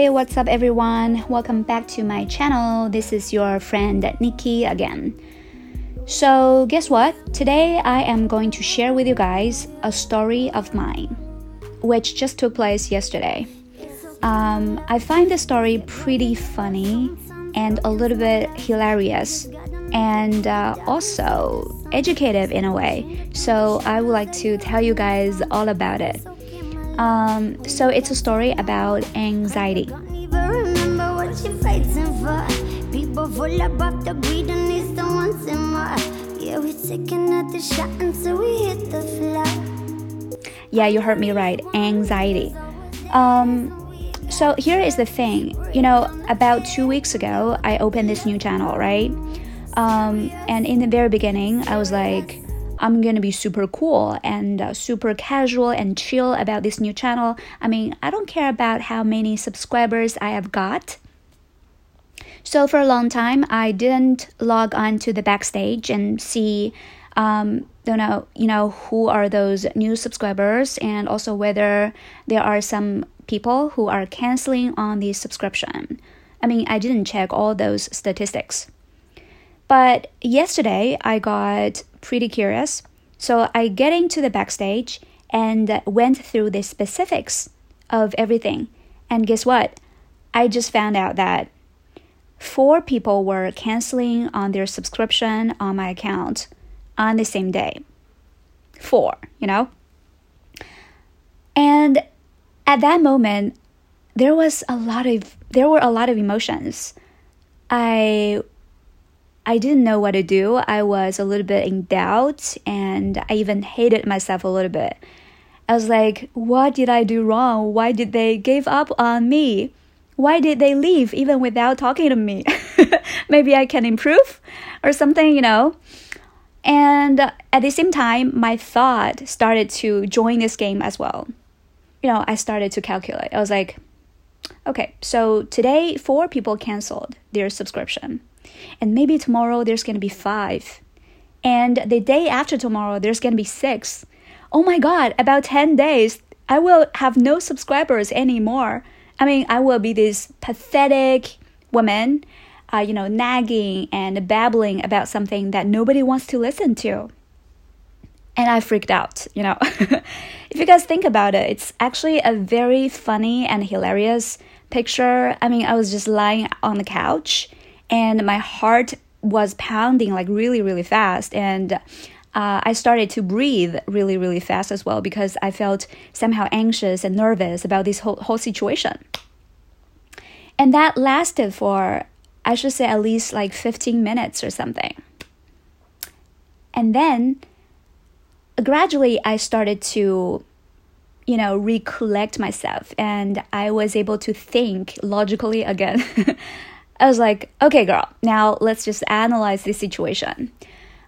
Hey, what's up, everyone? Welcome back to my channel. This is your friend Nikki again. So, guess what? Today I am going to share with you guys a story of mine, which just took place yesterday. Um, I find the story pretty funny and a little bit hilarious and uh, also educative in a way. So, I would like to tell you guys all about it. Um, so it's a story about anxiety. Yeah, you heard me right. Anxiety. Um, so here is the thing. You know, about two weeks ago, I opened this new channel, right? Um, and in the very beginning, I was like, I'm gonna be super cool and uh, super casual and chill about this new channel. I mean, I don't care about how many subscribers I have got. So for a long time, I didn't log on to the backstage and see, um, don't know, you know, who are those new subscribers and also whether there are some people who are canceling on the subscription. I mean, I didn't check all those statistics. But yesterday I got pretty curious, so I get into the backstage and went through the specifics of everything. And guess what? I just found out that four people were canceling on their subscription on my account on the same day. Four, you know? And at that moment, there was a lot of there were a lot of emotions. I I didn't know what to do. I was a little bit in doubt and I even hated myself a little bit. I was like, what did I do wrong? Why did they give up on me? Why did they leave even without talking to me? Maybe I can improve or something, you know? And at the same time, my thought started to join this game as well. You know, I started to calculate. I was like, okay, so today four people canceled their subscription. And maybe tomorrow there's going to be five. And the day after tomorrow, there's going to be six. Oh my God, about 10 days, I will have no subscribers anymore. I mean, I will be this pathetic woman, uh, you know, nagging and babbling about something that nobody wants to listen to. And I freaked out, you know. if you guys think about it, it's actually a very funny and hilarious picture. I mean, I was just lying on the couch and my heart was pounding like really, really fast. And uh, I started to breathe really, really fast as well because I felt somehow anxious and nervous about this whole, whole situation. And that lasted for, I should say, at least like 15 minutes or something. And then gradually I started to, you know, recollect myself and I was able to think logically again. I was like, okay, girl, now let's just analyze this situation.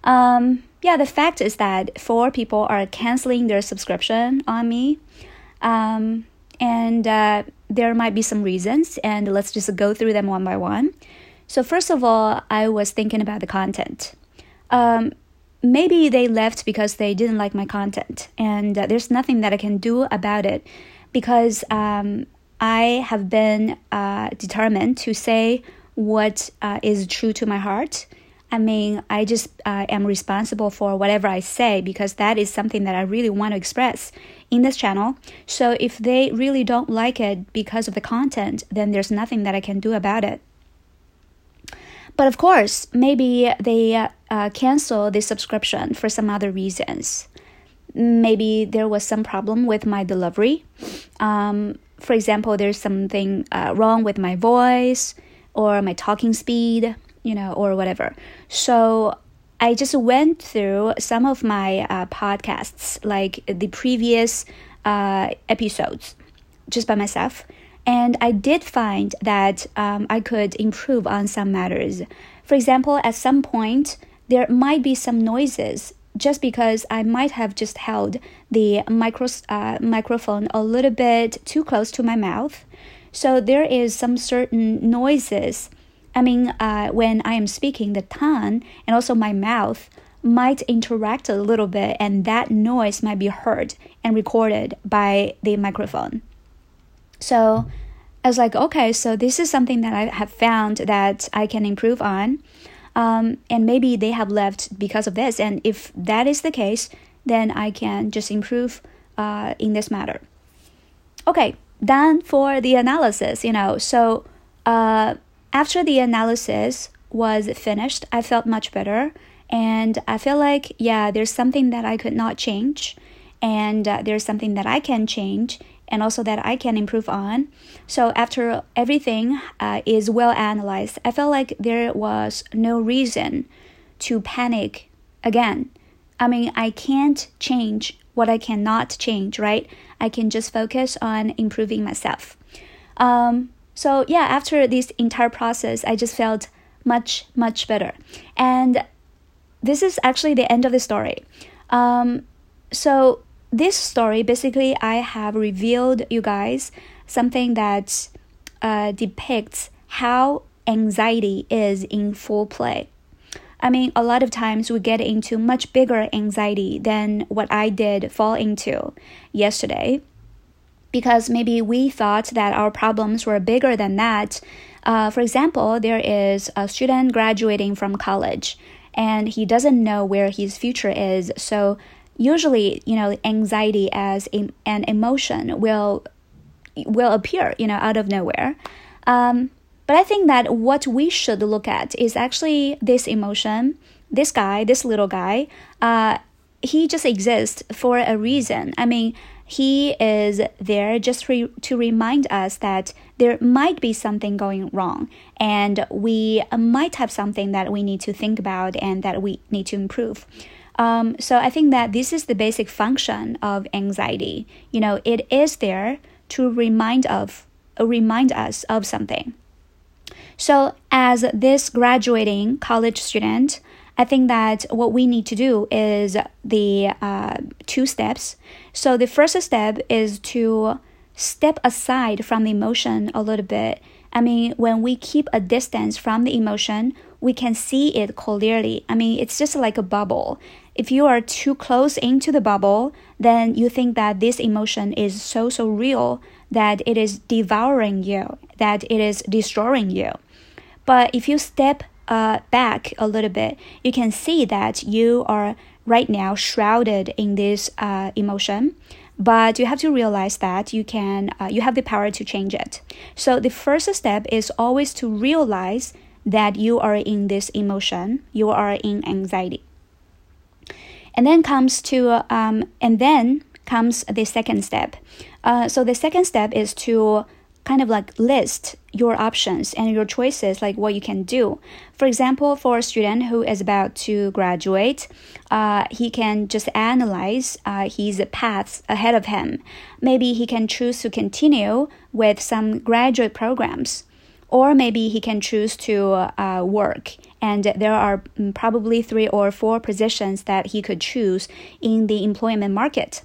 Um, yeah, the fact is that four people are canceling their subscription on me. Um, and uh, there might be some reasons, and let's just go through them one by one. So, first of all, I was thinking about the content. Um, maybe they left because they didn't like my content, and uh, there's nothing that I can do about it because um, I have been uh, determined to say what uh, is true to my heart. I mean, I just uh, am responsible for whatever I say because that is something that I really want to express in this channel. So if they really don't like it because of the content, then there's nothing that I can do about it. But of course, maybe they uh, uh cancel the subscription for some other reasons. Maybe there was some problem with my delivery. Um, for example, there's something uh, wrong with my voice or my talking speed, you know, or whatever. So I just went through some of my uh, podcasts, like the previous uh, episodes, just by myself. And I did find that um, I could improve on some matters. For example, at some point, there might be some noises just because I might have just held the micro, uh, microphone a little bit too close to my mouth. So there is some certain noises. I mean, uh, when I am speaking, the tongue and also my mouth might interact a little bit, and that noise might be heard and recorded by the microphone. So I was like, okay, so this is something that I have found that I can improve on. Um, and maybe they have left because of this. And if that is the case, then I can just improve uh, in this matter. Okay, then for the analysis, you know, so uh, after the analysis was finished, I felt much better. And I feel like, yeah, there's something that I could not change, and uh, there's something that I can change, and also that I can improve on. So after everything uh, is well analyzed, I felt like there was no reason to panic again. I mean, I can't change what I cannot change, right? I can just focus on improving myself. Um, so yeah, after this entire process, I just felt much much better, and this is actually the end of the story. Um, so this story basically I have revealed you guys something that uh, depicts how anxiety is in full play. I mean, a lot of times we get into much bigger anxiety than what I did fall into yesterday because maybe we thought that our problems were bigger than that. Uh, for example, there is a student graduating from college and he doesn't know where his future is. So usually you know anxiety as a, an emotion will will appear you know out of nowhere um, but i think that what we should look at is actually this emotion this guy this little guy uh, he just exists for a reason i mean he is there just re- to remind us that there might be something going wrong and we might have something that we need to think about and that we need to improve um, so I think that this is the basic function of anxiety. You know, it is there to remind of remind us of something. So as this graduating college student, I think that what we need to do is the uh, two steps. So the first step is to step aside from the emotion a little bit. I mean, when we keep a distance from the emotion, we can see it clearly. I mean, it's just like a bubble. If you are too close into the bubble, then you think that this emotion is so, so real that it is devouring you, that it is destroying you. But if you step uh, back a little bit, you can see that you are right now shrouded in this uh, emotion. But you have to realize that you can uh, you have the power to change it. So the first step is always to realize that you are in this emotion. You are in anxiety. And then comes to um, and then comes the second step. Uh, so the second step is to kind of like list your options and your choices, like what you can do. For example, for a student who is about to graduate, uh, he can just analyze uh, his paths ahead of him. Maybe he can choose to continue with some graduate programs, or maybe he can choose to uh, work and there are mm, probably three or four positions that he could choose in the employment market.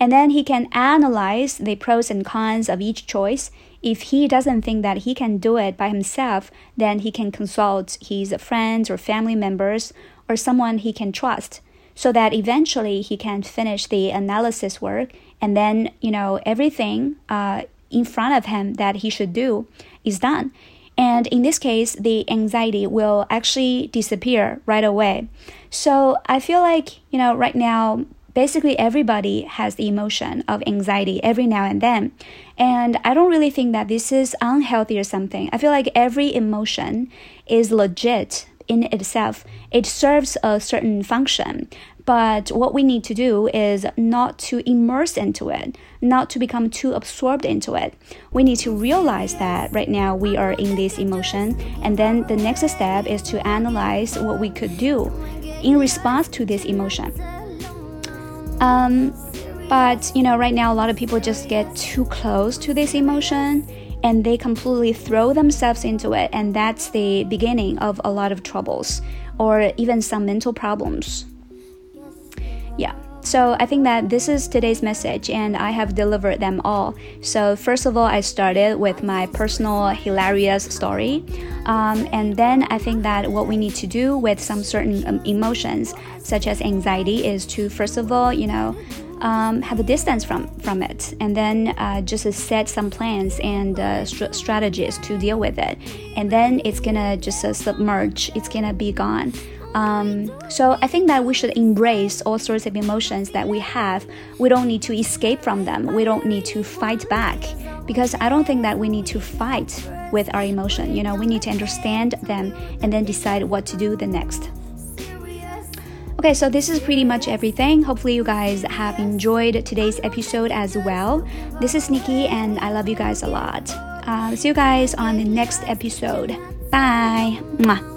And then he can analyze the pros and cons of each choice. If he doesn't think that he can do it by himself, then he can consult his friends or family members or someone he can trust so that eventually he can finish the analysis work and then, you know, everything uh, in front of him that he should do is done. And in this case, the anxiety will actually disappear right away. So I feel like, you know, right now, basically everybody has the emotion of anxiety every now and then. And I don't really think that this is unhealthy or something. I feel like every emotion is legit in itself. It serves a certain function. But what we need to do is not to immerse into it, not to become too absorbed into it. We need to realize that right now we are in this emotion, and then the next step is to analyze what we could do in response to this emotion. Um, but you know, right now a lot of people just get too close to this emotion and they completely throw themselves into it, and that's the beginning of a lot of troubles or even some mental problems. Yeah. So I think that this is today's message, and I have delivered them all. So first of all, I started with my personal hilarious story, um, and then I think that what we need to do with some certain um, emotions, such as anxiety, is to first of all, you know, um, have a distance from from it, and then uh, just set some plans and uh, st strategies to deal with it, and then it's gonna just uh, submerge. It's gonna be gone. Um, so I think that we should embrace all sorts of emotions that we have. We don't need to escape from them. We don't need to fight back because I don't think that we need to fight with our emotion. You know, we need to understand them and then decide what to do the next. Okay, so this is pretty much everything. Hopefully, you guys have enjoyed today's episode as well. This is Nikki, and I love you guys a lot. Uh, see you guys on the next episode. Bye. Mwah.